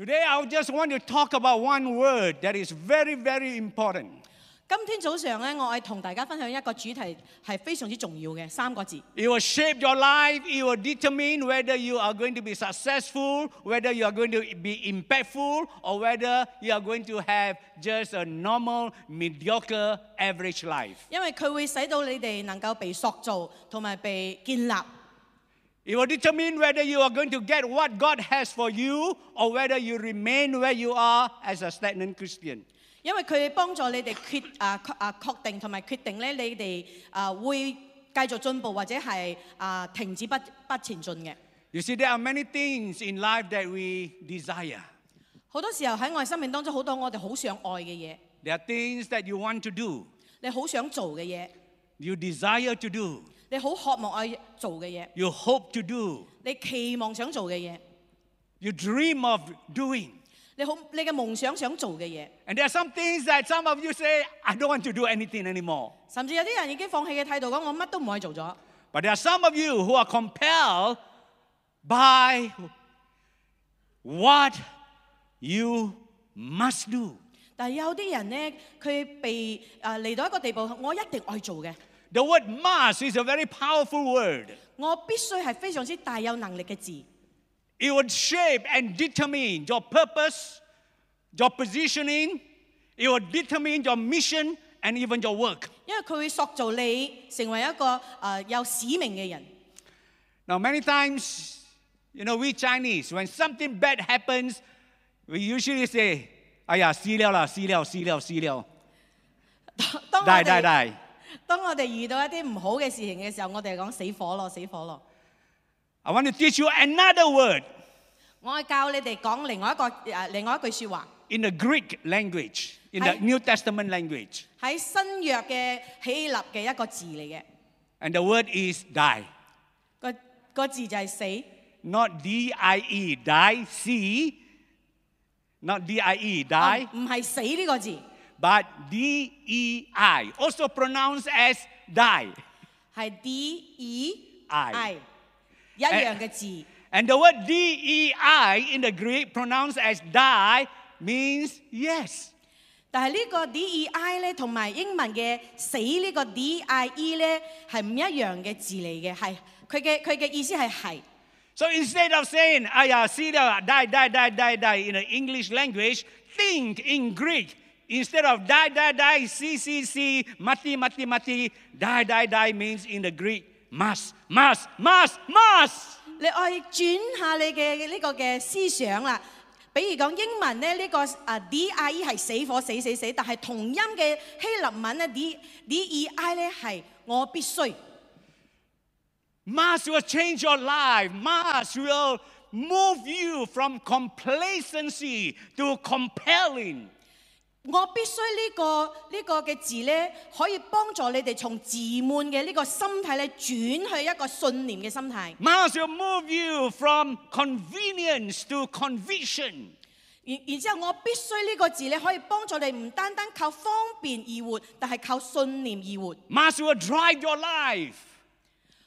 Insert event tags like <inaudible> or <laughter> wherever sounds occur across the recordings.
Today, I just want to talk about one word that is very, very important. 今天早上咧，我系同大家分享一个主题系非常之重要嘅三个字。 It will shape your life. It will determine whether you are going to be successful, whether you are going to be impactful, or whether you are going to have just a normal, mediocre, average life. 因为佢会使到你哋能够被塑造同埋被建立。 It will determine whether you are going to get what God has for you, or whether you remain where you are as a stagnant Christian. 因为佢帮助你哋决啊确啊确定同埋决定咧，你哋啊会继续进步或者系啊停止不不前进嘅。 You see, there are many things in life that we desire. 好多时候喺我哋生命当中，好多我哋好想爱嘅嘢， There are things that you want to do, 你好想做嘅嘢， you desire to do, 你好渴望去做嘅嘢， you hope to do, 你期望想做嘅嘢， you dream of doing. 你好你嘅夢想想做嘅嘢， And there are some things that some of you say, I don't want to do anything anymore. 甚至有啲人已經放棄嘅態度講：我乜都唔可以做咗。 But there are some of you who are compelled by what you must do. 但係有啲人咧，佢被誒嚟到一個地步，我一定愛做嘅， The word must is a very powerful word. 我必须系非常之大有能力嘅字。 It would shape and determine your purpose, your positioning. It would determine your mission and even your work. 因为佢会塑造你成为一个诶、呃有使命嘅人。 Now, many times, you know, we Chinese, when something bad happens, we usually say, 哎呀，死了啦，死了，死了，死了，当我 die, <laughs> die, 哋 die. 當我哋遇到一啲唔好嘅事情嘅時候，我哋係講死火咯，死火咯。 I want to teach you another word 我係教你哋講另外一個誒、呃另外一句説話， in the Greek language, in the Hi. New Testament language. 喺新約嘅希臘嘅一個字嚟嘅， And the word is die. 個個字就係死， Not D I E, die, C. Not D I E, die, 唔係死呢個字， but D E I, also pronounced as die. 系 D E I I 一样嘅字。 And the word D E I in the Greek, pronounced as die, means yes. 但系呢个 D E I 咧，同埋英文嘅死呢个 D I E 咧，系唔一样嘅字嚟嘅，系佢嘅佢嘅意思系系。 So instead of saying, Aya, sida, die, die, die, die, die in the English language, think in Greek. Instead of die, die, die, see, see, see, mati, mati, mati, die, die, die means in the Greek, must, must, must, must. 你爱转下你嘅呢个嘅思想啦。比如讲英文咧，呢、个啊 D I E 系死火死死死，但系同音嘅希腊文咧 D D E I 咧系我必须。 Must will change your life. Must will move you from complacency to compelling. 我必須呢、個呢、個嘅字咧，可以幫助你哋從自滿嘅呢個心態咧，轉去一個信念嘅心態。 Must will move you from convenience to conviction. 然然之後，我必須呢個字咧，可以幫助你唔單單靠方便而活，但係靠信念而活。 Must will drive your life.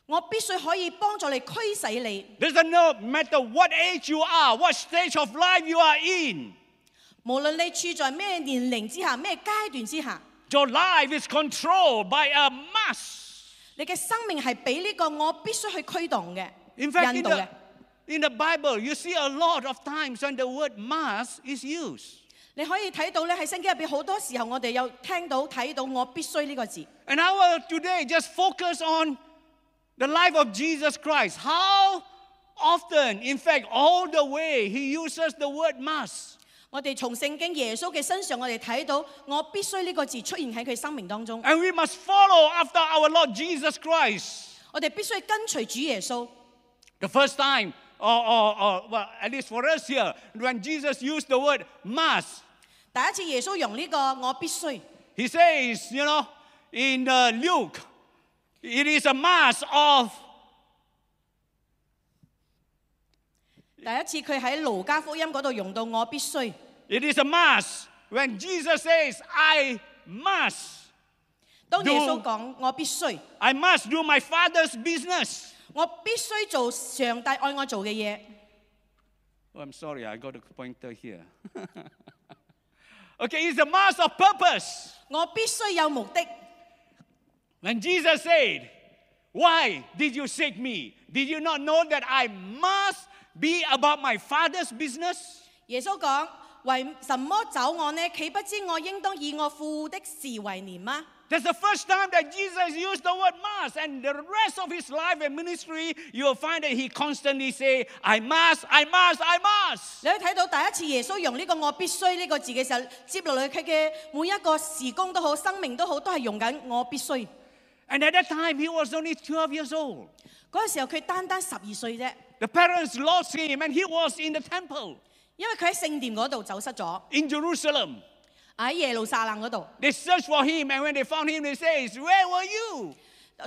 我必須可以幫助你驅使你。 Doesn't no matter what age you are, what stage of life you are in. 無論你處在咩年齡之下、咩階段之下， Your life is controlled by a must. 你嘅生命係俾呢個我必須去驅動嘅、 In fact, 引 in 導嘅 the,。in the Bible, you see a lot of times when the word must is used. 你可以睇到咧喺聖經入邊好多時候，我哋有聽到睇到我必須呢個字。 And I will today just focus on the life of Jesus Christ. How often, in fact, all the way, he uses the word must. 我哋從聖經耶穌嘅身上，我哋睇到我必須呢個字出現喺佢生命當中。 And we must follow after our Lord Jesus Christ. 我哋必須跟隨主耶穌。 The first time, or, or, or well, at least for us here, when Jesus used the word must, 第一次耶穌用呢個我必須， he says, you know, in uh, Luke, it is a must of, 第一次佢喺路加福音嗰度用到我必須。 it is a must. When Jesus says, I must, 当耶稣 Do- 讲我必须， I must do my Father's business. 我必须做上帝爱我做嘅嘢。 Oh, I'm sorry, I got a pointer here. <laughs> okay, it's a mass of purpose. 我必须有目的。 When Jesus said, Why did you seek me? Did you not know that I must be about my Father's business? 耶稣讲： 為什麼找我呢？豈不知我應當以我父的事為念嗎？ That's the first time that Jesus used the word must, and the rest of his life and ministry, you will find that he constantly say, I must, I must, I must. 你可以睇到第一次耶穌用呢個我必須呢個字嘅時候，接落嚟佢嘅每一個時工都好，生命都好，都係用緊我必須。 And at that time, he was only 12 years old. 嗰個時候佢單單十二歲啫， The parents lost him, and he was in the temple 因为佢喺圣殿嗰度走失咗， in Jerusalem. 喺耶路撒冷嗰度， They searched for him, and when they found him, they say, Where were you?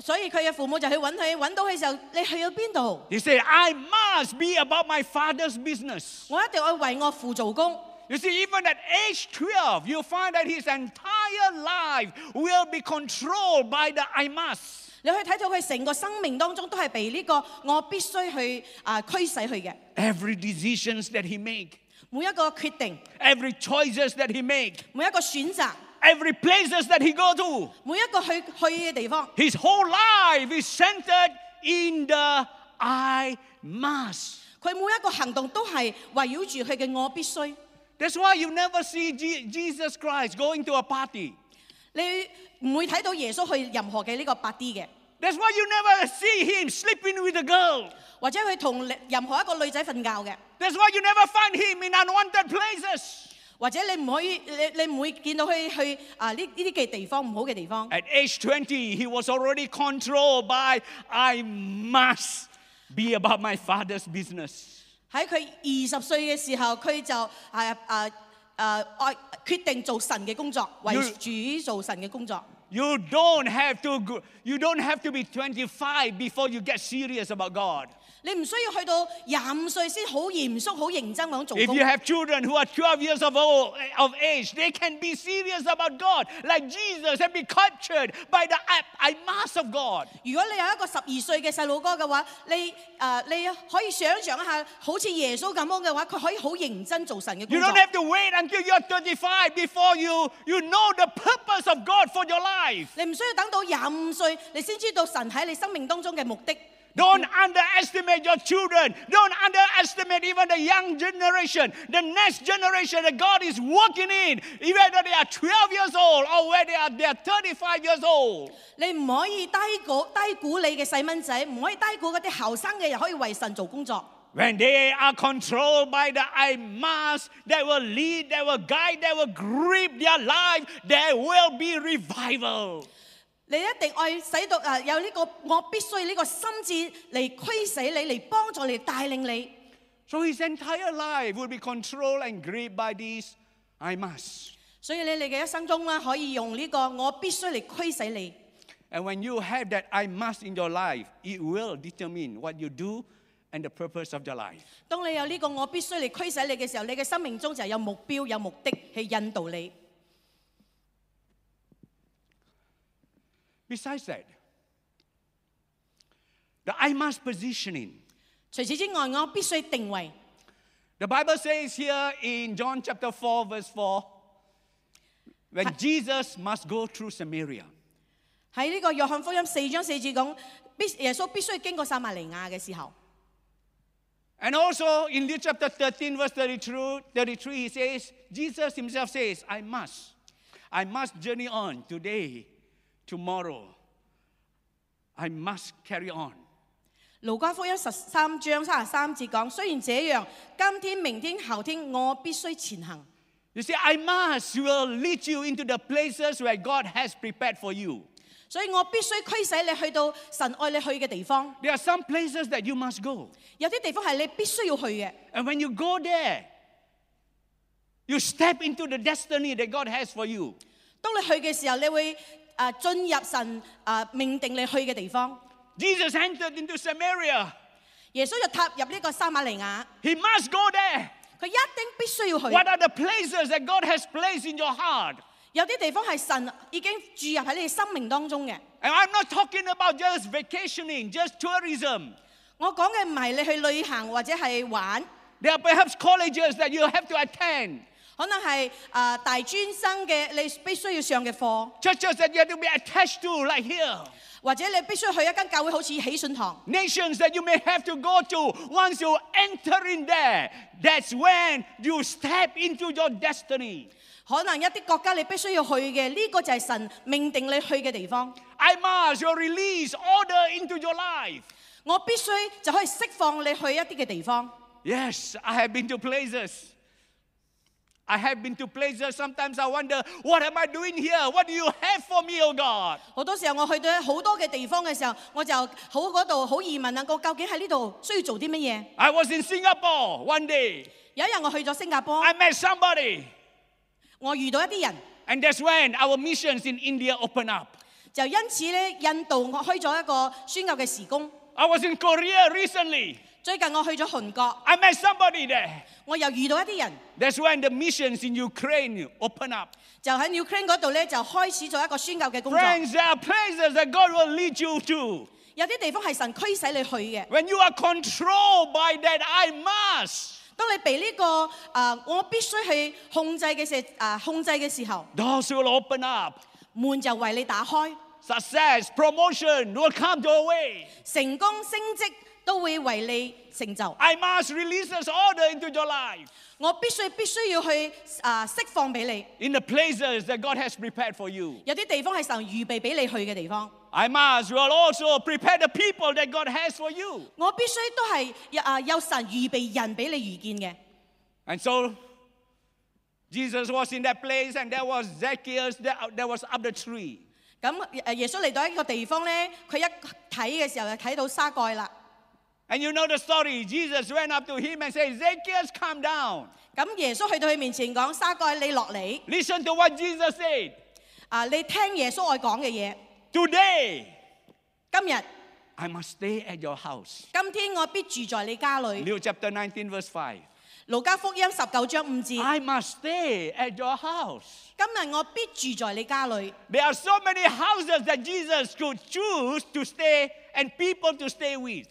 所以佢嘅父母就去揾佢，揾到佢嘅时候，你去咗边度？ He said, I must be about my father's business. 我一定要为我父做工。 You see, even at age 12, you find that his entire life will be controlled by the I must. 你可以睇到佢成個生命當中都係被呢個我必須去啊驅使佢嘅， Every decisions that he make, 每一個決定， every choices that he make, 每一個選擇， every places that he go to, 每一個去去嘅地方， his whole life is centered in the I must. 佢每一個行動都係圍繞住佢嘅我必須。 That's why you never see Je- Jesus Christ going to a party. 你 唔會睇到耶穌去任何嘅呢個白 D 嘅， That's why you never see him sleeping with a girl. 或者佢同任何一個女仔瞓覺嘅， That's why you never find him in unwanted places. 或者你唔可以，你你唔會見到佢去啊呢呢啲嘅地方唔好嘅地方。 At age 20, he was already controlled by, I must be about my father's business. 喺佢二十歲嘅時候，佢就啊啊 啊爱决定做神嘅工作，为 You- 主做神嘅工作。 You don't have to go, you don't have to be 25 before you get serious about God. 你唔需要去到廿五歲先好嚴肅、好認真咁做 If 工 you。have children who are 12 years of, old, of age, they can be serious about God, like Jesus, and be captured by the I, I must of God. 如果你有一個十二歲嘅細路哥嘅話，你誒、呃你可以想像一下，好似耶穌咁樣嘅話，佢可以好認真做神嘅工 You 作 don't。have to wait until you're 35 before you, you know the purpose of God for your life. 你唔需要等到廿五歲，你先知道神喺你生命當中嘅目的。 Don't underestimate your children. Don't underestimate even the young generation, the next generation that God is working in, whether they are 12 years old or whether they are, they are 35 years old. 你唔可以低估低估你嘅细蚊仔，唔可以低估嗰啲后生嘅人可以为神做工作。 When they are controlled by the I must, that will lead, that will guide, that will grip their life, there will be revival. 你一定愛使到誒有呢、個我必須呢個心智嚟驅使你，嚟幫助你，嚟帶領你。 So his entire life will be controlled and gripped by this I must. 所以你你嘅一生中咧，可以用呢個我必須嚟驅使你。 And when you have that I must in your life, it will determine what you do and the purpose of your life. 當你有呢個我必須嚟驅使你嘅時候，你嘅生命中就有目標、有目的去引導你。 Besides that, the I must positioning. 除此之外，我必须定位。 The Bible says here in John chapter 4, verse 4, when Jesus must go through Samaria. 喺呢个约翰福音四章四节讲，必耶稣必须经过撒玛利亚嘅时候。 And also in Luke chapter 13, verse 32, 33, he says, Jesus himself says, I must. I must journey on today, tomorrow. I must carry on. 路加福音十三章三十三节讲：虽然这样，今天、明天、后天，我必须前行。 You see, I must will lead you into the places where God has prepared for you. 所以我必须驱使你去到神爱你去嘅地方。 There are some places that you must go. 有啲地方系你必须要去嘅。 And when you go there, you step into the destiny that God has for you. 当你去嘅时候，你会 誒進入神誒命定你去嘅地方。 Jesus entered into Samaria. 耶穌就踏入呢個撒瑪利亞， He must go there. 佢一定必須要去。 What are the places that God has placed in your heart? 有啲地方係神已經注入喺你嘅生命當中嘅。 And I'm not talking about just vacationing, just tourism. 我講嘅唔係你去旅行或者係玩， There are perhaps colleges that you have to attend, 可能係啊、大專生嘅你必須要上嘅課， churches that you have to be attached to, like here, 或者你必須去一間教會，好似喜信堂。 nations that you may have to go to. Once you enter in there, that's when you step into your destiny. 可能一啲國家你必須要去嘅，呢、個就係神命定你去嘅地方。 I must you release order into your life. 我必須就可以釋放你去一啲嘅地方。 Yes, I have been to places. I have been to places. Sometimes I wonder, what am I doing here? What do you have for me, oh God? 好多时候我去到好多嘅地方嘅时候，我就好嗰度好疑问啊！我究竟喺呢度需要做啲乜嘢？ I was in Singapore one day. 有一日我去咗新加坡， I met somebody. 我遇到一啲人， And that's when our missions in India opened up. 就因此咧，印度我开咗一个宣教嘅时工。 I was in Korea recently. 最近我去咗韓國， I met somebody there. 我又遇到一啲人， That's when the missions in Ukraine open up. 就喺 Ukraine 嗰度咧就開始咗一個宣教嘅工作。 Friends, there are places that God will lead you to. 有啲地方係神驅使你去嘅。 When you are controlled by that, I must. 當你被呢、個啊、我必須去控制嘅時啊、控制嘅時候， Doors will open up. 門就為你打開， Success, promotion will come your way. 成功升職 都會為你成就。 I must release this order into your life 我必須必須要去啊、釋放俾你。 in the places that God has prepared for you. 有啲地方係神預備俾你去嘅地方， I must will also prepare the people that God has for you. 我必須都係啊有神預備人俾你遇見嘅。 And so Jesus was in that place, and there was Zacchaeus that, that was up the tree. 咁誒耶穌嚟到一個地方咧，佢一睇嘅時候就睇到沙蓋啦。 And you know the story. Jesus went up to him and said, Zacchaeus, come down. 咁耶稣去到佢面前讲：沙盖，你落嚟 Listen to what Jesus said. 啊！你听耶稣爱讲嘅嘢。 Today, 今日 I must stay at your house. 今天我必住在你家里。 Luke chapter 19, verse 5. 路加福音十九章五节。 I must stay at your house. 今日我必住在你家里。 There are so many houses that Jesus could choose to stay and people to stay with.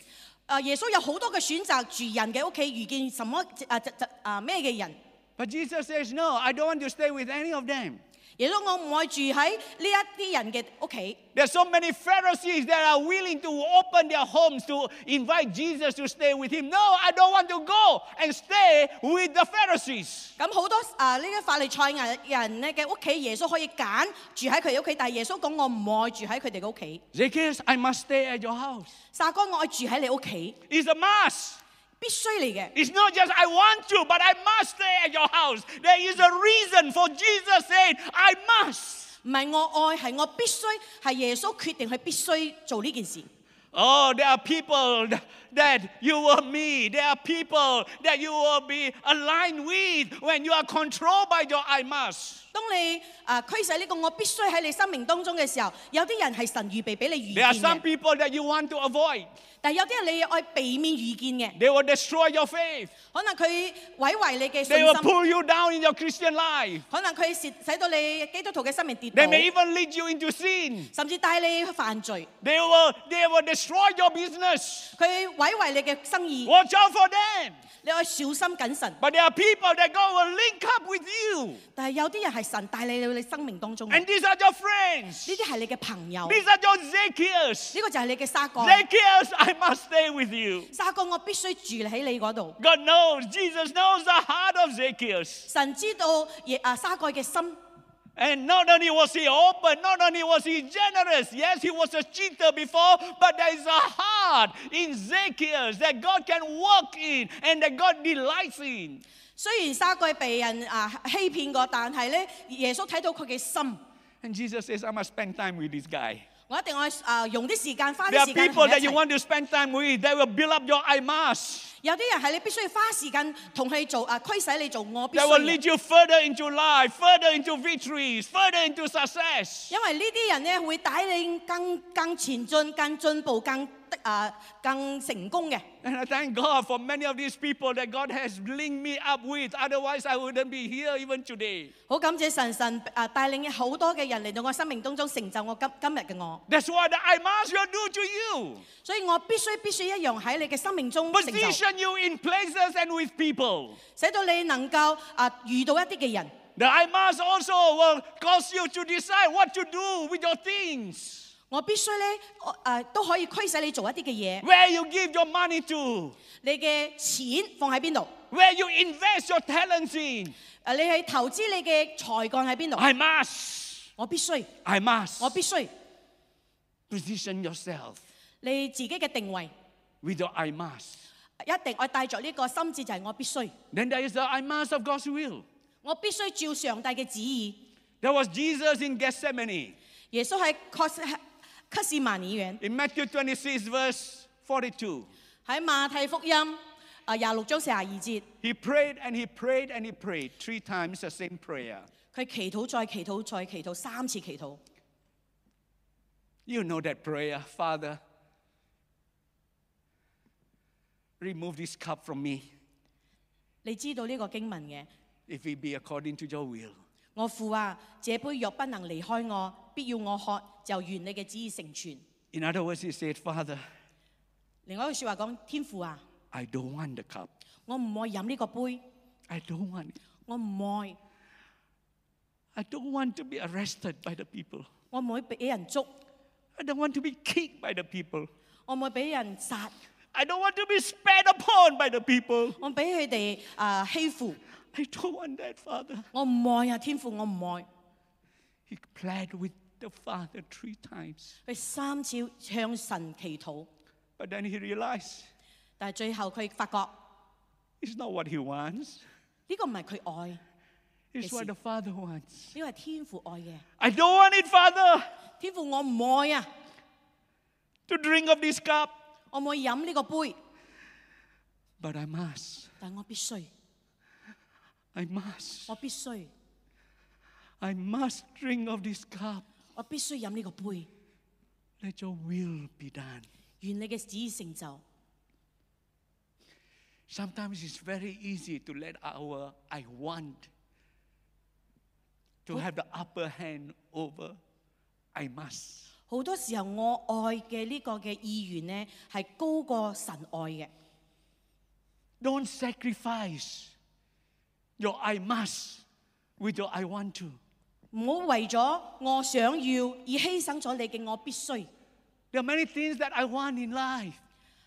啊！耶稣有好多嘅选择，住人嘅屋企遇见什么啊疾疾啊咩嘅人。 But Jesus says, No, I don't want to stay with any of them. 耶稣我唔爱住喺呢一啲人嘅屋企。 There are so many Pharisees that are willing to open their homes to invite Jesus to stay with him. No, I don't want to go and stay with the Pharisees. 咁好多啊呢啲法利赛人人咧嘅屋企，耶稣可以拣住喺佢哋屋企，但系耶稣讲我唔爱住喺佢哋嘅屋企。 Zacchaeus, I must stay at your house. 撒该我爱住喺你屋企， It's a must. 必须嚟嘅。 It's not just I want to, but I must stay at your house. There is a reason for Jesus saying, I must. 唔系我爱，系我必须，系耶稣决定佢必须做呢件事。 Oh, there are people th- that you will meet. There are people that you will be aligned with when you are controlled by your I must. 当你啊驱使呢个我必须喺你生命当中嘅时候，有啲人系神预备俾你遇 There are 见 some 嘅， people that you want to avoid. 但系有啲人你爱避免遇见嘅， They will destroy your faith. 可能佢毁坏你嘅信 They will 心， pull you down in your Christian life. 可能佢使使到你基督徒嘅生命跌 They 倒， may even lead you into sin. 甚至带你去犯罪， They will, they will destroy your business. 佢毁 坏你嘅生意， Watch out for them. 你爱小心谨慎。 But there are people that God will link up with you. 但系有啲人系神带你到你生命当中嘅，呢 And these are your friends. 啲系你嘅朋友，呢 These are your Zacchaeus. 个就系你嘅沙哥。 Zacchaeus, I must stay with you. 沙哥，我必须住喺你嗰度。 God knows, Jesus knows the heart of Zacchaeus. 神知道耶啊沙盖嘅心， And not only was he open, not only was he generous, yes, he was a cheater before, but there is a heart in Zacchaeus that God can work in and that God delights in. 虽然沙盖被人啊欺骗过，但系咧耶稣睇到佢嘅心。 And Jesus says, I must spend time with this guy. 我一定爱啊用啲时间花 There 啲 are 时间 people 同佢 that 一 you 齐。 want to spend time with that will build up your I must. 有啲人系你必须要花时间同佢做啊驱使你做我必 That 须 will 嘅 lead you further into life, further into victories, further into success. 因为呢啲人咧会带领更更前进、更进步、更的啊更成功嘅。 And I thank God for many of these people that God has linked me up with. Otherwise, I wouldn't be here even today. 好感谢神神啊带领好多嘅人嚟到我生命当中成就我今今日嘅我， That's what the I must will do to you. 所以我必须必须一样喺你嘅生命中成就。 Position position you in places and with people. 使到你能够啊遇到一啲嘅人。 The I must also will cause you to decide what to do with your things. 我必须咧，我诶、都可以驱使你做一啲嘅嘢。 Where you give your money to, 你嘅钱放喺边度？ where you invest your talents in. 诶，你系投资你嘅才干喺边度？ I must, 我必须， I must 我必须， position yourself 你自己嘅定位 with your I must. 一定我带着呢个心志，就系我必须， Then there is the I must of God's will. 我必须照上帝嘅旨意。 There was Jesus in Gethsemane. 耶稣喺克西克士曼尼园， In Matthew 26, verse 42, 喺马太福音啊廿六章四十二节， he prayed and he prayed and he prayed three times the same prayer. 佢祈祷再祈祷再祈祷三次祈祷。 You know that prayer, Father. Remove this cup from me 你知道呢个经文嘅？ if it be according to your will. 我父啊，这杯若不能离开我，必要我喝，就愿你嘅旨意成全。 In other words, he said, Father, 另外一句说话讲：天父啊， I don't want the cup. 我唔爱饮呢个杯， I don't want it. 我唔爱， I don't want to be arrested by the people. 我唔会俾人捉， I don't want to be kicked by the people. 我唔会俾人杀， I don't want to be spat upon by the people. 我俾佢哋啊欺负， I don't want that, Father. 我唔爱啊，天父，我唔爱。 He pled with the Father three times. 佢三次向神祈祷， But then he realized 但系最后佢发觉呢、 it's not what he wants, 个唔系佢爱，呢 it's what the Father wants. 个系天父爱嘅。 I don't want it, Father, 天父，我唔爱啊， to drink of this cup, 我唔可以饮呢个杯， but I must. 但我必须， I must. 我必须， I must drink of this cup. 我必须饮呢个杯。 Let your will be done. 愿你嘅旨意成就。 Sometimes it's very easy to let our I want to have the upper hand over I must. 好多時候，我愛嘅呢個嘅意願呢，係高過神愛嘅。 Don't sacrifice your I must with your I want to. 唔好為咗我想要而犧牲咗你嘅我必須。 There are many things that I want in life,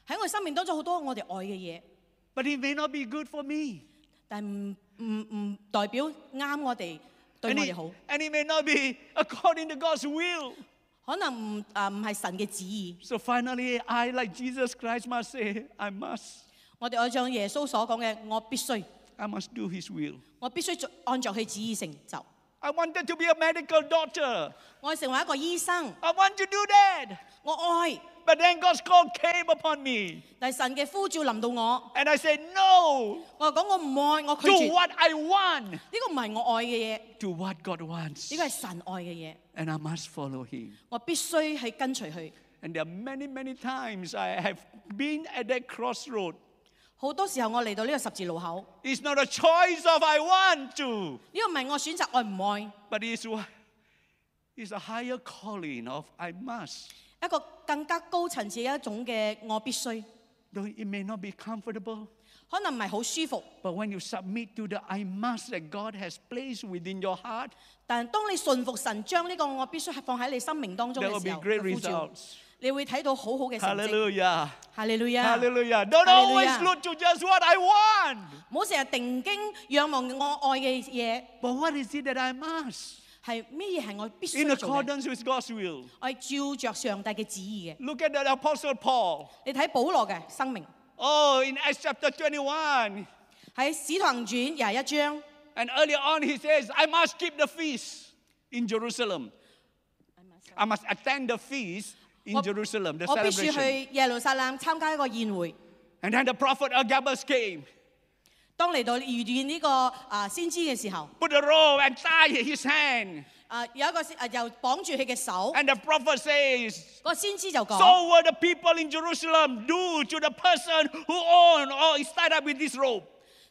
喺我生命當中好多我哋愛嘅嘢， but it may not be good for me. 但係唔唔唔代表啱我哋對 And 我 it, 哋好， and it may not be according to God's will. 可能唔啊唔係神嘅旨意。 So finally, I, like Jesus Christ, must say, I must. 我哋愛像耶穌所講嘅，我必須， I must do His will. 我必須做按照佢旨意成就。 I wanted to be a medical doctor. 我要成為一個醫生， I want to do that. 我愛， But then God's call came upon me. 但系神嘅呼召临到我， And I said, No, 我就讲我唔爱，我拒 to 绝。呢 what I want, 个唔系我爱嘅嘢， to what God wants. 呢个系神爱嘅嘢， And I must follow Him. 我必须去跟随佢。 And there are many, many times I have been at that crossroad. 好多时候我嚟到呢个十字路口， It's not a choice of I want to, 呢个唔系我选择爱唔爱， but it's, what- it's a higher calling of I must. 一个更加高层次嘅一种嘅我必须， Though it may not be comfortable, 可能唔系好舒服， but when you submit to the I must that God has placed within your heart, 但系当你顺服神，将呢个我必须系放喺你生命当中 there will 嘅 be 时候 great 嘅呼召， results. 你会睇到好好嘅成绩。 Hallelujah. 哈利路亚， Hallelujah. Don't Hallelujah. always look to just what I want. 唔好成日定睛仰望我爱嘅嘢， But what is it that I must? 系咩嘢系我必 In 须做嘅？ accordance with God's will. 我系照着上帝嘅旨意嘅。 Look at the Apostle Paul. 你睇保罗嘅生命 Oh, in Acts chapter 21. 喺使徒行传廿一章， And earlier on, he says, I must keep the feast in Jerusalem. I must attend the feast in 我 Jerusalem, the 我必须 celebration. 去耶路撒冷参加一个宴会。 And then the prophet Agabus came, 當嚟到遇見呢個啊先知嘅時候， put a robe and tie his hand. 啊有一個啊又綁住佢嘅手， And the prophet says, 個先知就講： So will the people in Jerusalem do to the person who own or is tied up with this robe.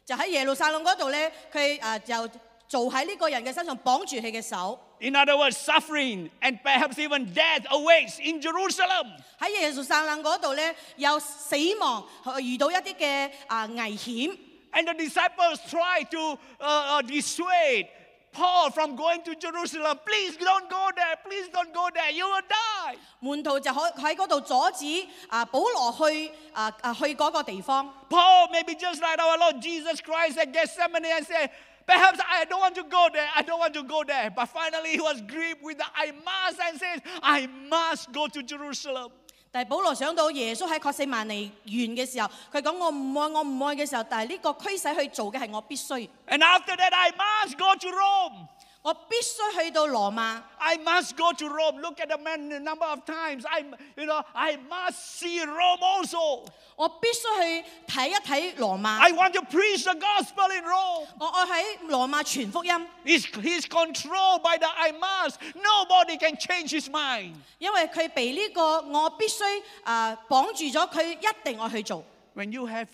就喺耶路撒冷嗰度咧，佢啊就 做喺呢個人嘅身上，綁住佢嘅手。 In other words, suffering and perhaps even death awaits in Jerusalem. 喺耶路撒冷嗰度咧，有死亡，遇到一啲嘅啊危險。 And the disciples try to uh, uh, dissuade Paul from going to Jerusalem. Please don't go there. Please don't go there. You will die. 门徒就可喺嗰度阻止啊保罗去啊啊去嗰个地方。 Paul may be just like our Lord Jesus Christ at Gethsemane and say, Perhaps I don't want to go there. I don't want to go there. But finally, he was gripped with the I must and says, I must go to Jerusalem. 但係保羅想到耶穌喺確四萬尼完嘅時候，佢講我唔愛我唔愛嘅時候，但係呢個驅使去做嘅係我必須， And after that, I must go to Rome. 我必须去到罗马。 I must go to Rome. Look at the man, the number of times. I, you know, I must see Rome also. 我必须去睇一睇罗马， I want to preach the gospel in Rome. 我我喺罗马传福音， He's, he's controlled by the I must. Nobody can change his mind. 因为佢被呢、个我必须啊、绑住咗，佢一定爱去做。 When you have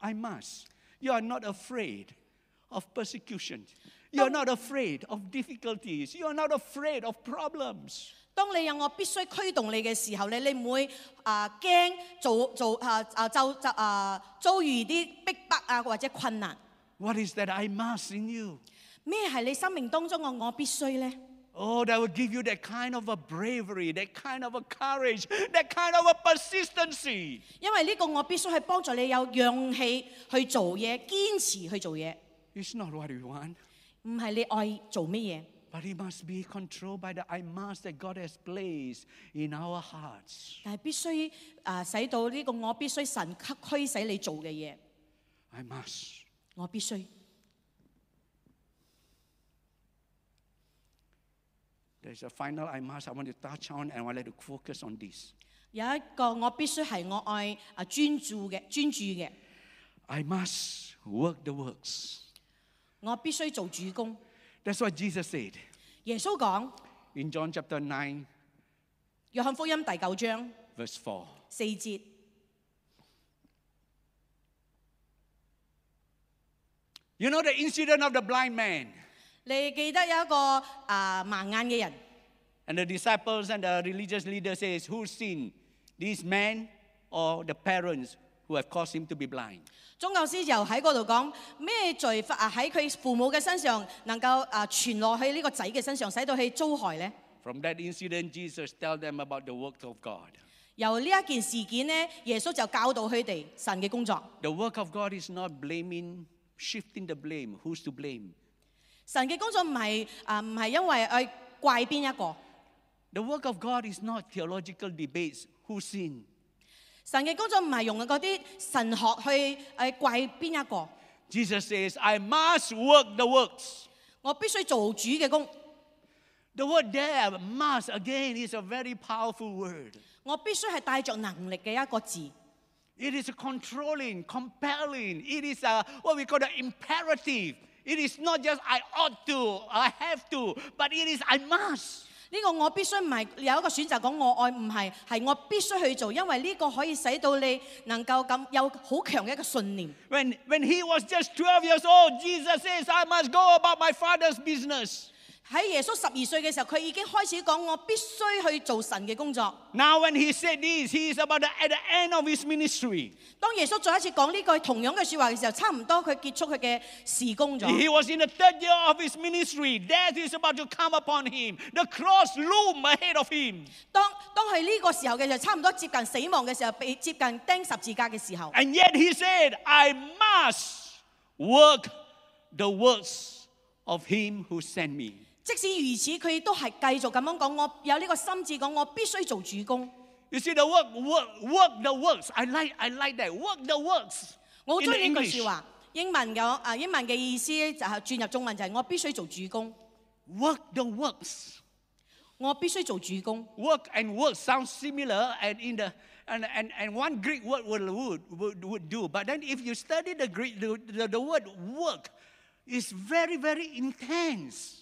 I must, you are not afraid of persecution. You are not afraid of difficulties. You are not afraid of problems. 当你有我必须驱动你嘅时候咧，你唔会啊惊做做啊啊就就啊遭遇啲逼迫啊或者困难。 What is that I must in you? 咩系你生命当中嘅我必须咧？ Oh, that will give you that kind of a bravery, that kind of a courage, that kind of a persistency. 因为呢个我必须系帮助你有勇气去做嘢，坚持去做嘢， It's not what we want, 唔係你愛做乜嘢， but it must be controlled by the I must that God has placed in our hearts. 但係必須啊使到呢個我必須神驅驅使你做嘅嘢， I must. 我必須。 There's a final I must I want to touch on and I want to focus on this. 有一個我必須係我愛啊專注嘅專注嘅， I must work the works. 我必须做主公。 That's what Jesus said 耶稣讲， in John chapter 9, 约翰福音第九章 verse 4. 四节， You know the incident of the blind man 你记得有一个啊盲眼嘅人， and the disciples and the religious leader says, Who sinned? This man or the parents who have caused him to be blind? 宗教师就喺嗰度讲咩罪发啊喺佢父母嘅身上能够啊传落去呢个仔嘅身上，使到佢遭害呢？ From that incident, Jesus tell them about the work of God. 由呢一件事件呢，耶稣就教导佢哋神嘅工作。 The work of God is not blaming, shifting the blame. Who's to blame? 神嘅工作唔系啊唔系因为诶怪边一个， The work of God is not theological debates. Who sinned? 神嘅工作唔系用嗰啲神学去诶怪边一个， Jesus says, I must work the works. 我必须做主嘅工， The word there, must, again, is a very powerful word. 我必须系带着能力嘅一个字。 It is controlling, compelling. It is a, what we call the imperative. It is not just I ought to, I have to, but it is I must. 呢個我必須唔係有一個選擇講我愛，唔係係我必須去做，因為呢個可以使到你能夠咁有好強嘅一個信念。 When, when he was just 12 years old, Jesus says, I must go about my father's business. 喺耶稣十二岁嘅时候，佢已经开始讲我必须去做神嘅工作。 Now, when he said this, he is about the, at the end of his ministry. 当耶稣再一次讲呢句同样嘅说话嘅时候，差唔多佢结束佢嘅事工咗。 He was in the third year of his ministry. Death is about to come upon him. The cross loom ahead of him. 当当佢呢个时候嘅时候，差唔多接近死亡嘅时候，被接近钉十字架嘅时候， And yet he said, I must work the works of him who sent me. 即使如此，佢都系继续咁样讲。我有呢个心志讲，我必须做主工。 You see the work, work, work the works. I like, I like that. Work the works. 我好 In 中 the 意呢句 English. 说话。英文嘅啊，英文嘅意思就系转入中文就系我必须做主工， Work the works. 我必须做主工。 Work and work sound similar, and in the and, and, and one Greek word would, would, would, would do. But then if you study the Greek, the, the, the word work is very, very intense.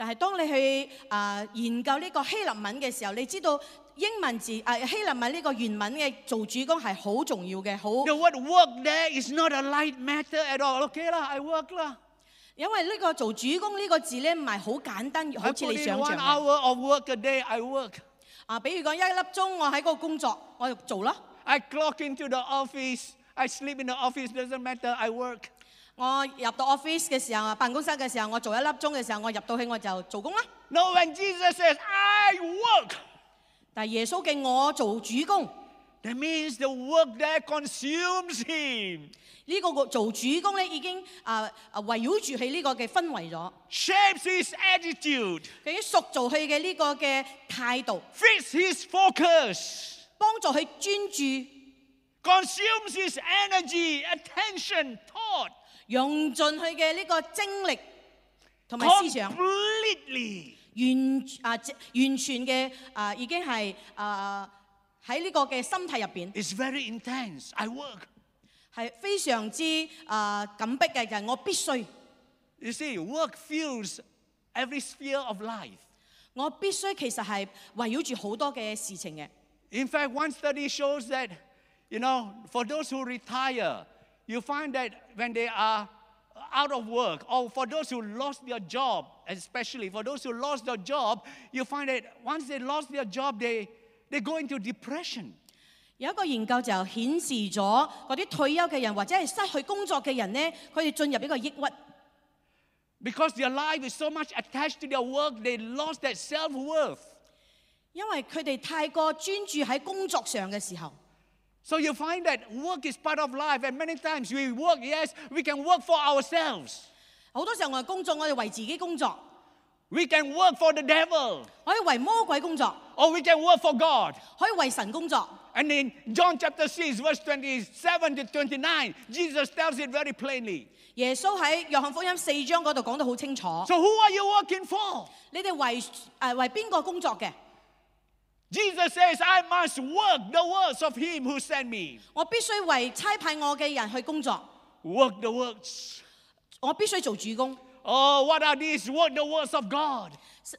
但係當你去啊、研究呢個希臘文嘅時候，你知道英文字啊、希臘文呢個原文嘅做主工係好重要嘅，好 The word work there is not a light matter at all. Okay lah, I work lah. 因為呢個做主工呢個字咧唔係好簡單， I 好似 put 你 in 想 one 象嘅。 hour of work a day, I work. 啊，比如講一粒鐘我喺嗰個工作，我就做啦。 I clock into the office. I sleep in the office, doesn't matter, I work. 我入到 office 嘅時候啊，辦公室嘅時候，我做一粒鐘嘅時候，我入到去我就做工啦。 No, when Jesus says, I work, 但係耶穌嘅我做主工， that means the work there consumes him, 呢、個個做主工咧已經啊啊圍繞住喺呢個嘅氛圍咗， shapes his attitude, 佢已經塑造佢嘅呢個嘅態度， fits his focus, 幫助佢專注， consumes his energy, attention, thought, 用盡佢嘅呢個精力同埋思想， completely. 完啊即完全嘅啊已經係啊喺呢個嘅心態入邊 It's very intense. I work. 係非常之啊緊迫嘅，就係我必須。 You see, work fills every sphere of life. 我必須其實係圍繞住好多嘅事情嘅。 In fact, one study shows that, you know, for those who retire, you find that when they are out of work, or for those who lost their job, especially for those who lost their job, you find that once they lost their job, they, they go into depression. 有一个研究就显示咗嗰啲退休嘅人或者系失去工作嘅人咧，佢哋进入一个抑郁， Because their life is so much attached to their work, they lost that self worth. 因为佢哋太过专注喺工作上嘅时候。 So you find that work is part of life, and many times we work, yes, we can work for ourselves. 好多时候我哋工作，我哋为自己工作， We can work for the devil, 可以为魔鬼工作， or we can work for God. 可以为神工作。 And in John chapter 6, verse 27 to 29, Jesus tells it very plainly. 耶稣喺约翰福音四章嗰度讲得好清楚， So who are you working for? 你哋为诶、为边个工作嘅？ Jesus says, I must work the works of him who sent me. 我必须为差派我嘅人去工作， Work the works. 我必须做主工。 Oh, what are these? Work the works of God.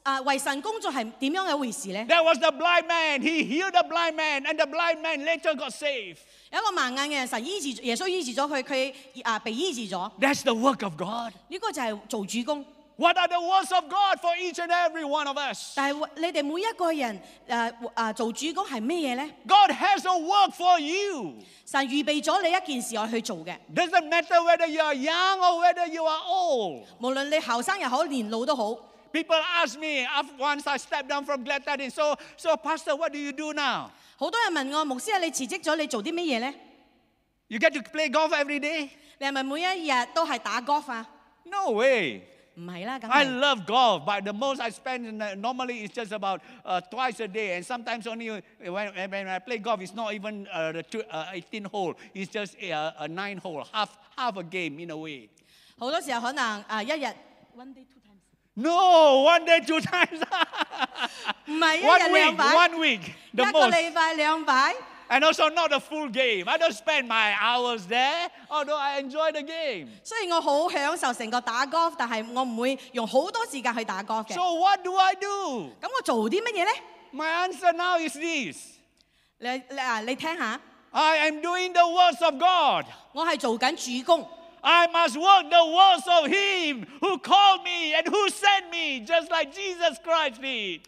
诶、为神工作系点样嘅一回事咧？ There was the blind man. He healed the blind man, and the blind man later got saved. 有一个盲眼嘅人，神医治耶稣医治咗佢，佢啊被医治咗。 That's the work of God. 呢、个就系做主工。 What are the works of God for each and every one of us? 但系你哋每一个人诶诶、做主工系咩嘢咧？ God has a work for you. 神预备咗你一件事我去做嘅， Doesn't matter whether you are young or whether you are old. 无论你后生又好，年老都好。 People ask me after once I stepped down from Glad Tidings, so, so Pastor, what do you do now? 好多人问我牧师啊，你辞职咗，你做啲乜嘢咧？ You get to play golf every day? 你系咪每一日都系打 golf 啊？ No way. 唔系啦，梗 I 系 love golf, but the most I spend in the, normally it's just about uh, twice a day, and sometimes only when, when I play golf, it's not even uh, the two, uh, 18 hole. It's just uh, a nine hole, half half a game in a way. 好多时候可能啊一日 one day two times， No, one day, two times. <laughs> 唔系一 one 日 week, 两摆， one week, 一 the 个 most. 礼拜两摆。 And also not a full game. I don't spend my hours there, although I enjoy the game. 虽然我好享受成个打 golf，但系我唔会用好多时间去打 golf 嘅。 So what do I do? 咁我做啲乜嘢咧？ My answer now is this. 你你啊，你听下， I am doing the works of God. 我系做紧主工， I must work the works of Him who called me and who sent me, just like Jesus Christ did.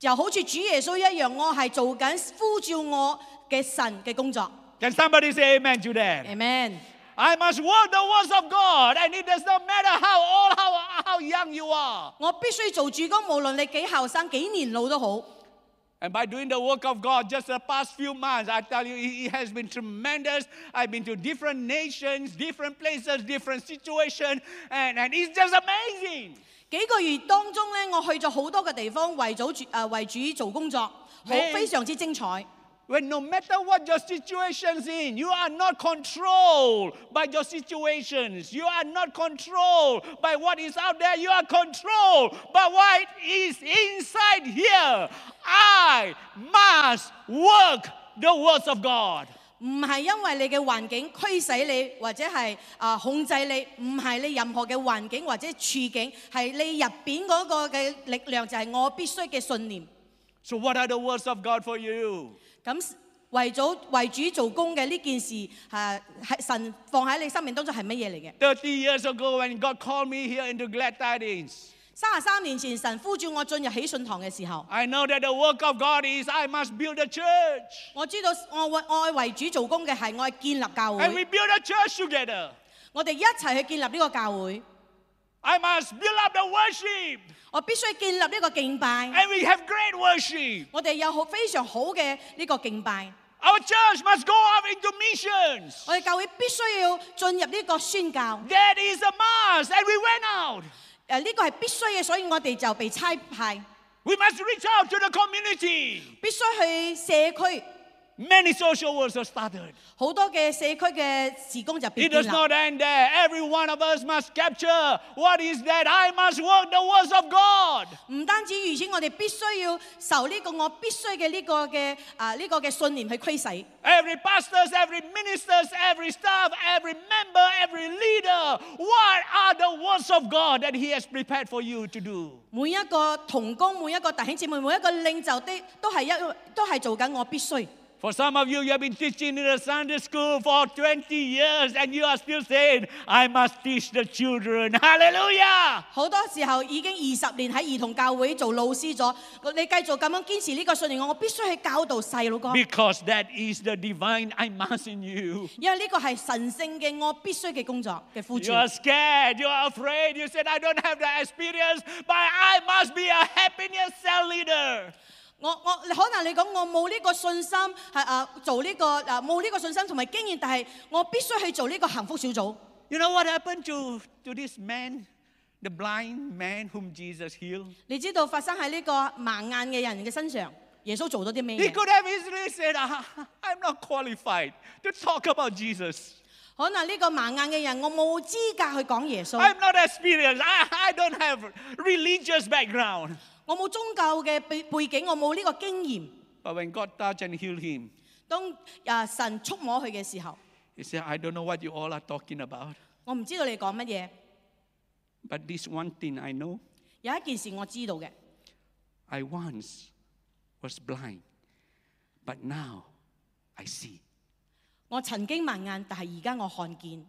就好似主耶稣一样，我系做紧呼召我 嘅神嘅工作。 Can somebody say amen to that? Amen。 I must work the works of God, and it does not matter how old, how, how young you are. 我必须做主工，无论你几后生、几年老都好。 And by doing the work of God, just the past few months, I tell you, it it has been tremendous. I've been to different nations, different places, different situations, and, and it's just amazing. 几个月当中咧，我去咗好多嘅地方，为咗主诶为主做工作，好 Hey 非常之精彩。 When no matter what your situation's in, you are not controlled by your situations. You are not controlled by what is out there. You are controlled by what is inside here. I must work the works of God. 唔系因为你嘅环境驱使你，或者系啊、控制你，唔系你任何嘅环境或者处境，系你入边嗰个嘅力量，就系我必须嘅信念。 So, what are the works of God for you? 咁 為咗為主做工嘅呢件事，誒、係神放喺你生命當中係乜嘢嚟嘅？ 30 years ago, when God called me here into Glad Tidings, 三十三年前神呼召我進入喜信堂嘅時候， I know that the work of God is I must build a church. 我知道我為我為主做工嘅係我係建立教 And we 會， build a church together. 我哋一齊去建立呢個教會。 I must build up the worship. 我必須建立呢個敬拜， And we have great worship. 我哋有好非常好嘅呢個敬拜。 Our church must go out into missions. 我哋教會必須要進入呢個宣教， That is a must. And we went out. 誒呢個係必須嘅，所以我哋就被差派， We must reach out to the community. 必須去社區， Many social works are started. 好多嘅社区嘅事工就被 It 建 does 立。 not end there. Every one of us must capture what is that I must work the words of God. 唔单止如此，我哋必须要受呢、个我必须嘅呢个嘅啊呢、个嘅信念去驱使。 Every pastors, every ministers, every staff, every member, every leader. What are the words of God that He has prepared for you to do? 每一个同工，每一个弟兄姊妹，每一个领袖的都系一都系做紧我必须。 For some of you, you have been teaching in the Sunday school for 20 years and you are still saying, I must teach the children. <laughs> Hallelujah! 好多时候已经二十年喺儿童教会做老师咗，你继续咁样坚持呢个信念，我必须去教导细路哥， Because that is the divine I must in you. 因为呢个系神圣嘅我必须嘅工作嘅呼 You 召 are。scared, you are afraid. You said, I don't have the experience, but I must be a happiness cell leader. 我我可能你讲我冇呢个信心系啊做呢、个啊冇呢个信心同埋经验，但系我必须去做呢个幸福小组。 You know what happened to, to this man, the blind man whom Jesus healed? 你知道发生喺呢个盲眼嘅人嘅身上，耶稣做咗啲咩 He 嘢？ could have easily said, "Ah, I'm not qualified to talk about Jesus. 可能呢个盲眼嘅人，我冇资格去讲耶稣， I'm not experienced. I, I don't have religious background. 我冇宗教嘅背背景，我冇呢個經驗。 But when God touched and healed him, 當啊神觸摸佢嘅時候， he said, I don't know what you all are talking about, 我唔知道你講乜嘢。 but this one thing I know, 有一件事我知道嘅， I once was blind, but now I see. 我曾經盲眼，但係而家我看見。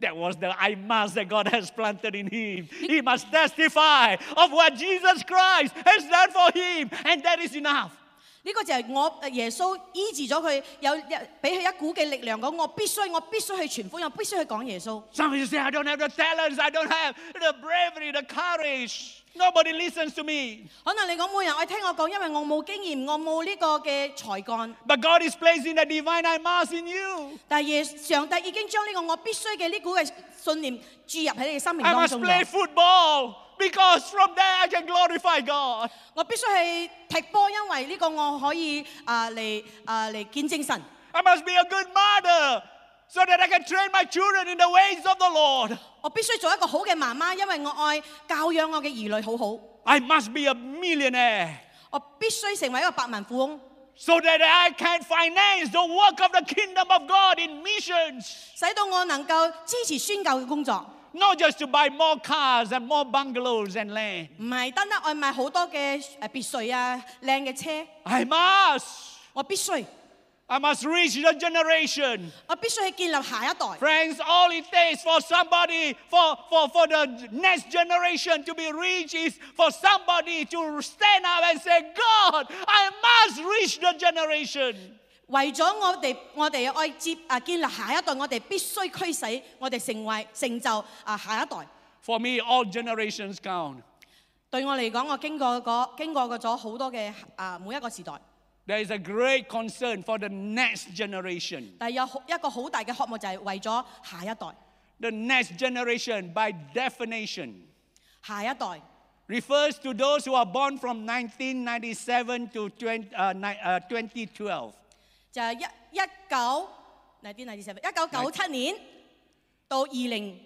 That was the I must that God has planted in him. He must testify of what Jesus Christ has done for him, and that is enough. 呢個就係我耶穌醫治咗佢，有有俾佢一股嘅力量講，我必須我必須去傳福音，我必須去講耶穌。 Some of you say, I don't have the talents, I don't have the bravery, the courage. Nobody listens to me. 可能你講冇人愛聽我講，因為我冇經驗，我冇呢個嘅才幹。 But God is placing the divine I must in you. 但係耶上帝已經將呢個我必須嘅呢股嘅信念注入喺你嘅生命 I 當 must 中 play 咗。 football because from there I can glorify God. 我必须去踢波，因为呢个我可以啊嚟啊嚟见证神。 I must be a good mother so that I can train my children in the ways of the Lord. 我必须做一个好嘅妈妈，因为我爱教养我嘅儿女好好。 I must be a millionaire 我必须成为一个百万富翁， so that I can finance the work of the kingdom of God in missions. 使到我能够支持宣教嘅工作。 Not just to buy more cars and more bungalows and land. 唔系单单爱买好多嘅诶别墅啊、靓嘅车， I must. 我必须， I must reach the generation. 我必须去建立下一代。 Friends, all it takes for somebody, for, for, for the next generation to be reached is for somebody to stand up and say, God, I must reach the generation. 為咗我哋，我哋愛接啊建立下一代，我哋必須驅使我哋成為成就啊下一代。 For me, all generations count. 對我嚟講，我經過過經過過咗好多嘅啊每一個時代， There is a great concern for the next generation. 但係有好一個好大嘅渴望就係為咗下一代， The next generation, by definition, 下一代 refers to those who are born from 1997 to 20, uh, ni- uh, 2012. 就係一一九嗱啲嗱啲一九九七年到二零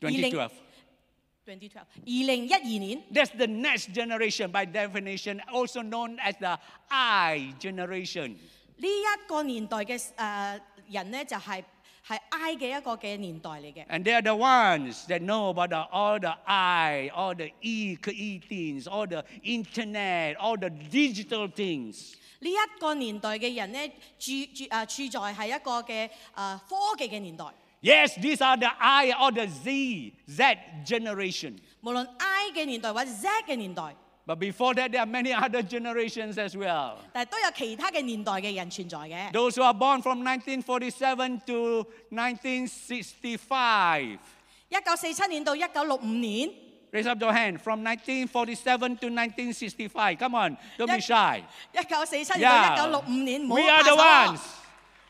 2012. 2012二零一二年。 That's the next generation, by definition, also known as the I generation. 呢一個年代嘅誒、呃人咧，就係、 係 I 嘅一個嘅年代嚟嘅。 And they are the ones that know about the, all the I, all the E, E things, all the internet, all the digital things. 呢一個年代嘅人咧，住住啊處在係一個嘅啊科技嘅年代。 Yes, these are the I or the Z, Z generation. 無論 I 嘅年代或者 Z 嘅年代， But before that, there are many other generations as well. 但係都有其他嘅年代嘅人存在嘅。 Those who are born from 1947 to 1965. 一九四七年到一九六五年， Raise up your hand from 1947 to 1965. Come on, don't be shy. 一九四七年到 Yeah. 一九六五年，唔好 We are 怕 the 丑 ones.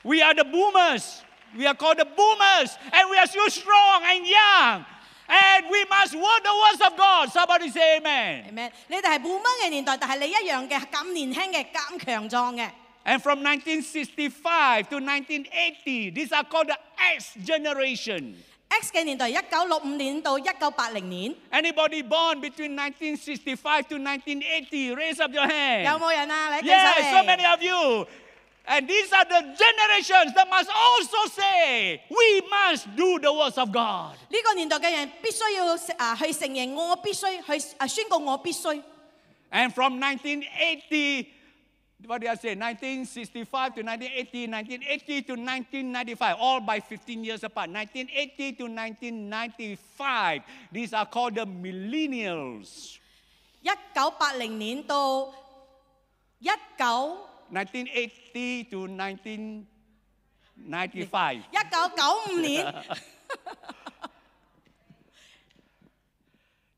We are the boomers. We are called the boomers. And we are still strong and young. And we must work the words of God. Somebody say amen. 系咩？你哋系半蚊嘅年代，但系你一样嘅咁年轻嘅、咁强壮嘅。 And from 1965 to 1980, these are called the X generation. X 嘅年代，一九六五年到一九八零年， Anybody born between 1965 to 1980, raise up your hand. 有冇人啊？你举 Yes, 手 so 嚟 many of you. And these are the generations that must also say, we must do the words of God. 呢个年代嘅人必须要啊去承认，我必须去啊宣告我必须。 And from 1980, what did I say? 1965 to 1980, 1980 to 1995, all by 15 years apart. 1980 to 1995, these are called the millennials. 一九八零年到一九 1980 to 1995. 一九九五年，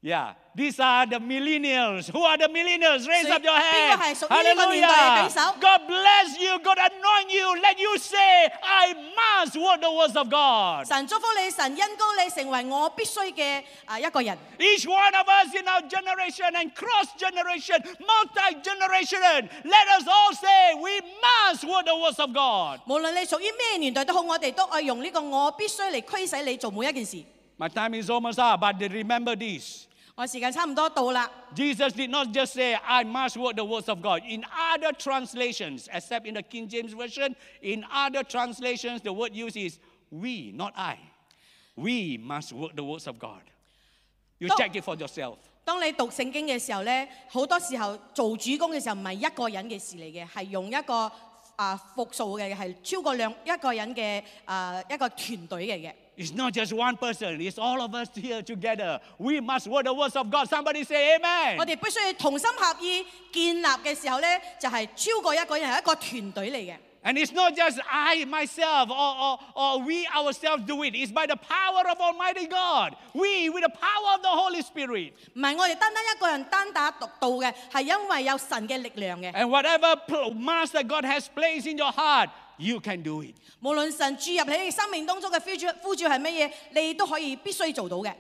Yeah, these are the millennials. Who are the millennials? Raise 所以 up your 边个系 hand. 属于呢个年代嘅举手？ God bless you. God anoint you. Let you say, I must word the words of God. 神祝福你，神恩高你，成为我必须嘅啊一个人。 Each one of us in our generation and cross generation, multi generation, let us all say, we must word the words of God. 无论你属于咩年代都好，我哋都爱用呢个我必须嚟驱使你做每一件事。 My time is almost up, but remember this. 我時間差唔多到啦。 Jesus did not just say, I must word the words of God. In other translations, except in the King James Version, in other translations, the word used is we, not I. We must word the words of God. You No. check it for yourself. 當你讀聖經嘅時候咧，好多時候做主公嘅時候唔係一個人嘅事嚟嘅，係用一個啊複數嘅，係超過兩一個人嘅啊一個團隊嚟嘅。 It's not just one person, it's all of us here together. We must word the words of God. Somebody say amen. 我哋必须要同心合意建立嘅时候咧，就系、超过一个人系一个团队嚟嘅。 And it's not just I, myself, or, or, or we ourselves do it. It's by the power of Almighty God. We, with the power of the Holy Spirit. 唔系我哋单单一个人单打独斗嘅，系因为有神嘅力量嘅。 And whatever pl- master God has placed in your heart, you can do it. 无论神注入喺你生命当中嘅呼召呼召系乜嘢，你都可以必须做到嘅。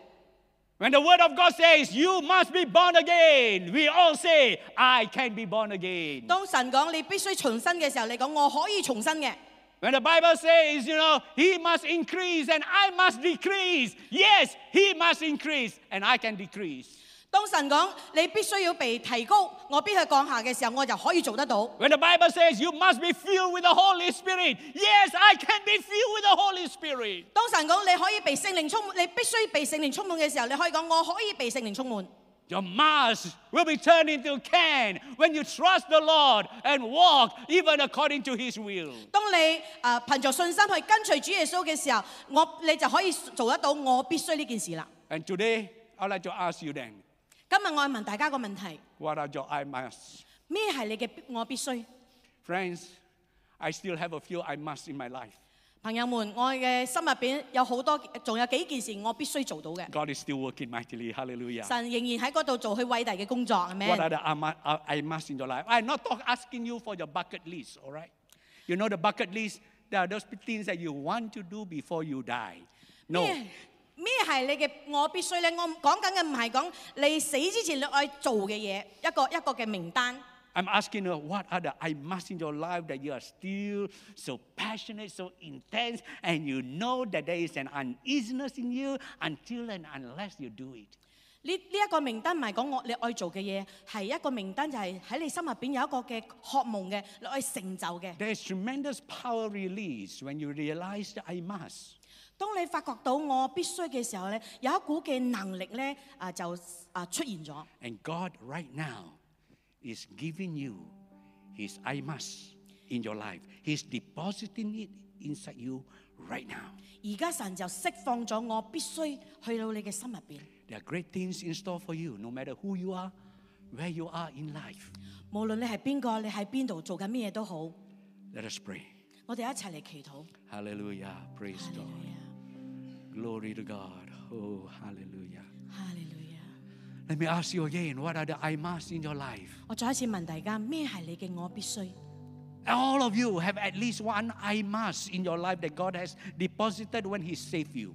When the word of God says, you must be born again, we all say, I can be born again. 当神讲你必须重生嘅时候，你讲我可以重生嘅。 When the Bible says, you know, he must increase and I must decrease. Yes, he must increase and I can decrease. 当神讲你必须要被提高，我必须降下嘅时候，我就可以做得到。 When the Bible says you must be filled with the Holy Spirit, yes, I can be filled with the Holy Spirit. 当神讲你可以被圣灵充满，你必须被圣灵充满嘅时候，你可以讲我可以被圣灵充满。 Your must will be turned into can when you trust the Lord and walk even according to his will. 当你诶、呃、凭着信心去跟随主耶稣嘅时候，我你就可以做得到我必须呢件事啦。 And today, I'd like to ask you then, 今日我问大家个问题： what are your I must? 咩系你嘅我必须？ Friends, I still have a few I must in my life. 朋友们，我嘅心入边有好多，仲有几件事我必须做到嘅。 God is still working mightily. Hallelujah. 神仍然喺嗰度做佢伟大嘅工作，系咪 What？are the I mu- I I must in your life? I'm not talk, asking you for your bucket list, all right? You know the bucket list, there are those things that you want to do before you die. No. 咩 咩係你嘅我必須咧？我講緊嘅唔係講你死之前你愛做嘅嘢，一個一個嘅名單。 I'm asking her, what are the I must in your life that you are still so passionate, so intense, and you know that there is an uneasiness in you until and unless you do it. 呢呢一個名單唔係講我你愛做嘅嘢，係一個名單就係喺你心入邊有一個嘅渴望嘅，你愛成就嘅。 There is tremendous power released when you realize that I must. 当你发觉到我必须嘅时候咧，有一股嘅能力咧啊就啊出现咗。 And God right now is giving you His I must in your life. He's depositing it inside you right now. 而家神就释放咗我必须去到你嘅心入边。 There are great things in store for you, no matter who you are, where you are in life. 无论你系边个，你喺边度做紧咩嘢都好， Let us pray. 我哋一齐嚟祈祷。 Hallelujah. Praise 哈利 God. 路亚， Glory to God. Oh, hallelujah. 哈利路亚。 Let me ask you again what are the I must in your life? 我再一次问大家，咩系你嘅我必须？ All of you have at least one I must in your life that God has deposited when He saved you.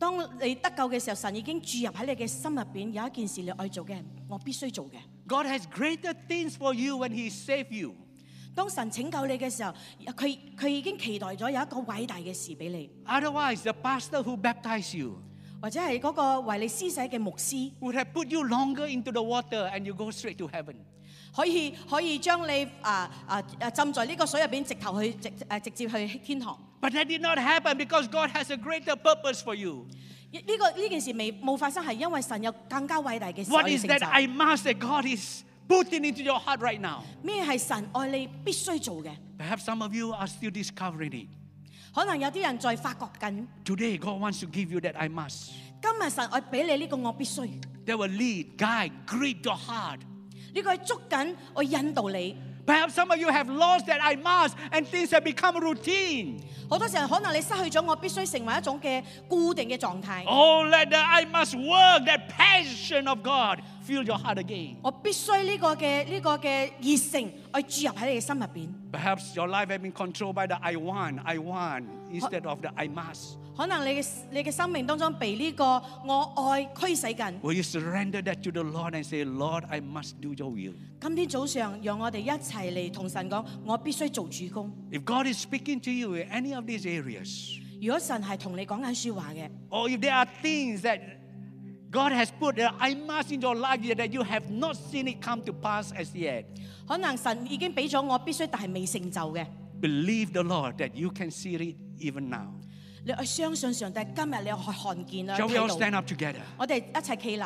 当你得救嘅时候，神已经注入喺你嘅心入边，有一件事你爱做嘅，我必须做嘅。 God has greater things for you when He saved you. 當神拯救你嘅時候，佢佢已經期待咗有一個偉大嘅事俾你， Otherwise, the pastor who baptized you 或者係嗰個為你施洗嘅牧師， would have put you longer into the water and you go straight to heaven. 可以可以將你啊啊啊浸在呢個水入邊，直頭去直誒直接去天堂。 But that did not happen because God has a greater purpose for you. 呢、呢個呢件事未冇發生，係因為神有更加偉大嘅事 What 可以 is 成 that 就。 I must that God is putting into your heart right now? 咩系神爱你必须做嘅？ Perhaps some of you are still discovering it. 可能有啲人在发觉紧， Today, God wants to give you that I must. 今日神爱俾你呢个我必须， That will lead, guide, grip your heart. 呢、个系捉紧我引导你。 Perhaps some of you have lost that I must and things have become routine. 好多时候可能你失去咗我必须成为一种嘅固定嘅状态。 Oh, let the I must work, that passion of God fill your heart again. 我必须呢个嘅呢、个嘅热诚去注入喺你嘅心入边。 Perhaps your life has been controlled by the I want, I want instead of the I must. 可能你嘅你嘅生命当中被呢个我爱驱使紧。 Will you surrender that to the Lord and say, Lord, I must do your will? 今天早上，讓我哋一齊嚟同神講，我必須做主公。 If God is speaking to you in any of these areas, 如果神係同你講緊説話嘅， or if there are things that God has put the I must in your life that you have not seen it come to pass as yet, 可能神已經俾咗我必須，但係未成就嘅。 believe the Lord that you can see it even now. 你去相信上帝，今日你去看見啦， Shall we all 睇 stand 到。 up together? 我哋一齊企立。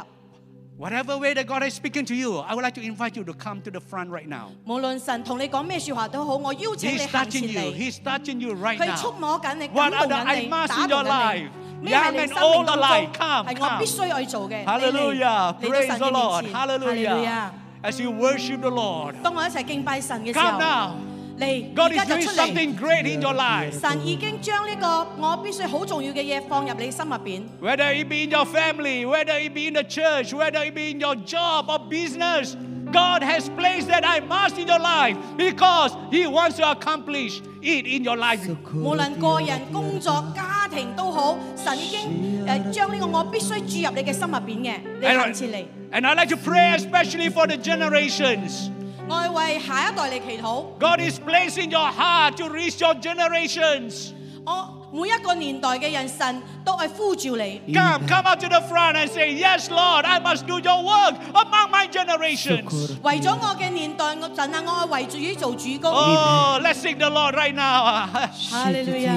Whatever way that God is speaking to you, I would like to invite you to come to the front right now. 无论神同你讲咩说话都好，我邀请你 He's 行前 touching you. 嚟。 He's touching you right 佢触 now. 摸紧你， What 感 are 动 the 紧 I 你， must 打 in 动 your 紧 life? 你。咩系 Young 你 and 生 old 命当 alike, 中 come, 系我 come. 必须去做嘅？ Hallelujah. 你嚟 Praise 嚟 the 到 Lord. 神嘅面前。哈利路 Hallelujah. 亚。 As you worship the Lord, 当我一齐敬拜神嘅时 come 候， now. 嚟 God 而 is 家就 doing 出嚟。 something great in your life. 神已经将呢个我必须好重要嘅嘢放入你心入边。 Whether it be in your family, whether it be in the church, whether it be in your job or business, God has placed that I must in your life because He wants to accomplish it in your life. 无论个人、工作、家庭都好，神已经诶将呢个我必须注入你嘅心入边嘅，你 And, 行前嚟。 and I'd like to pray especially for the generations. 我系为下一代嚟祈祷。 God is placing your heart to reach your generations. 我 每一個年代嘅人，神都係呼召你。 Come, come out to the front and say, Yes, Lord, I must do your work among my generations. 為咗我嘅年代，我神啊，我係為主於做主公。 Oh, let's sing the Lord right now. 哈利路亞。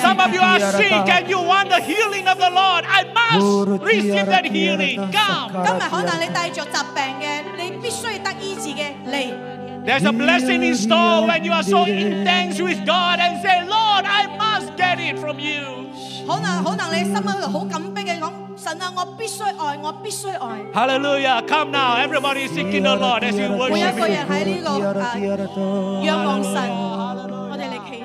Some of you are sick and you want the healing of the Lord. I must receive that healing. Come. 今日可能你帶着疾病嘅，你必須得醫治嘅嚟。 There's a blessing in store when you are so intense with God and say, Lord, I must get it from you. 可能可能你心喺度好紧迫嘅讲，神啊，我必须爱，我必须爱。 Hallelujah. Come now. Everybody is seeking the Lord as you 每一 worship 个 Him. 人喺呢个啊仰望神。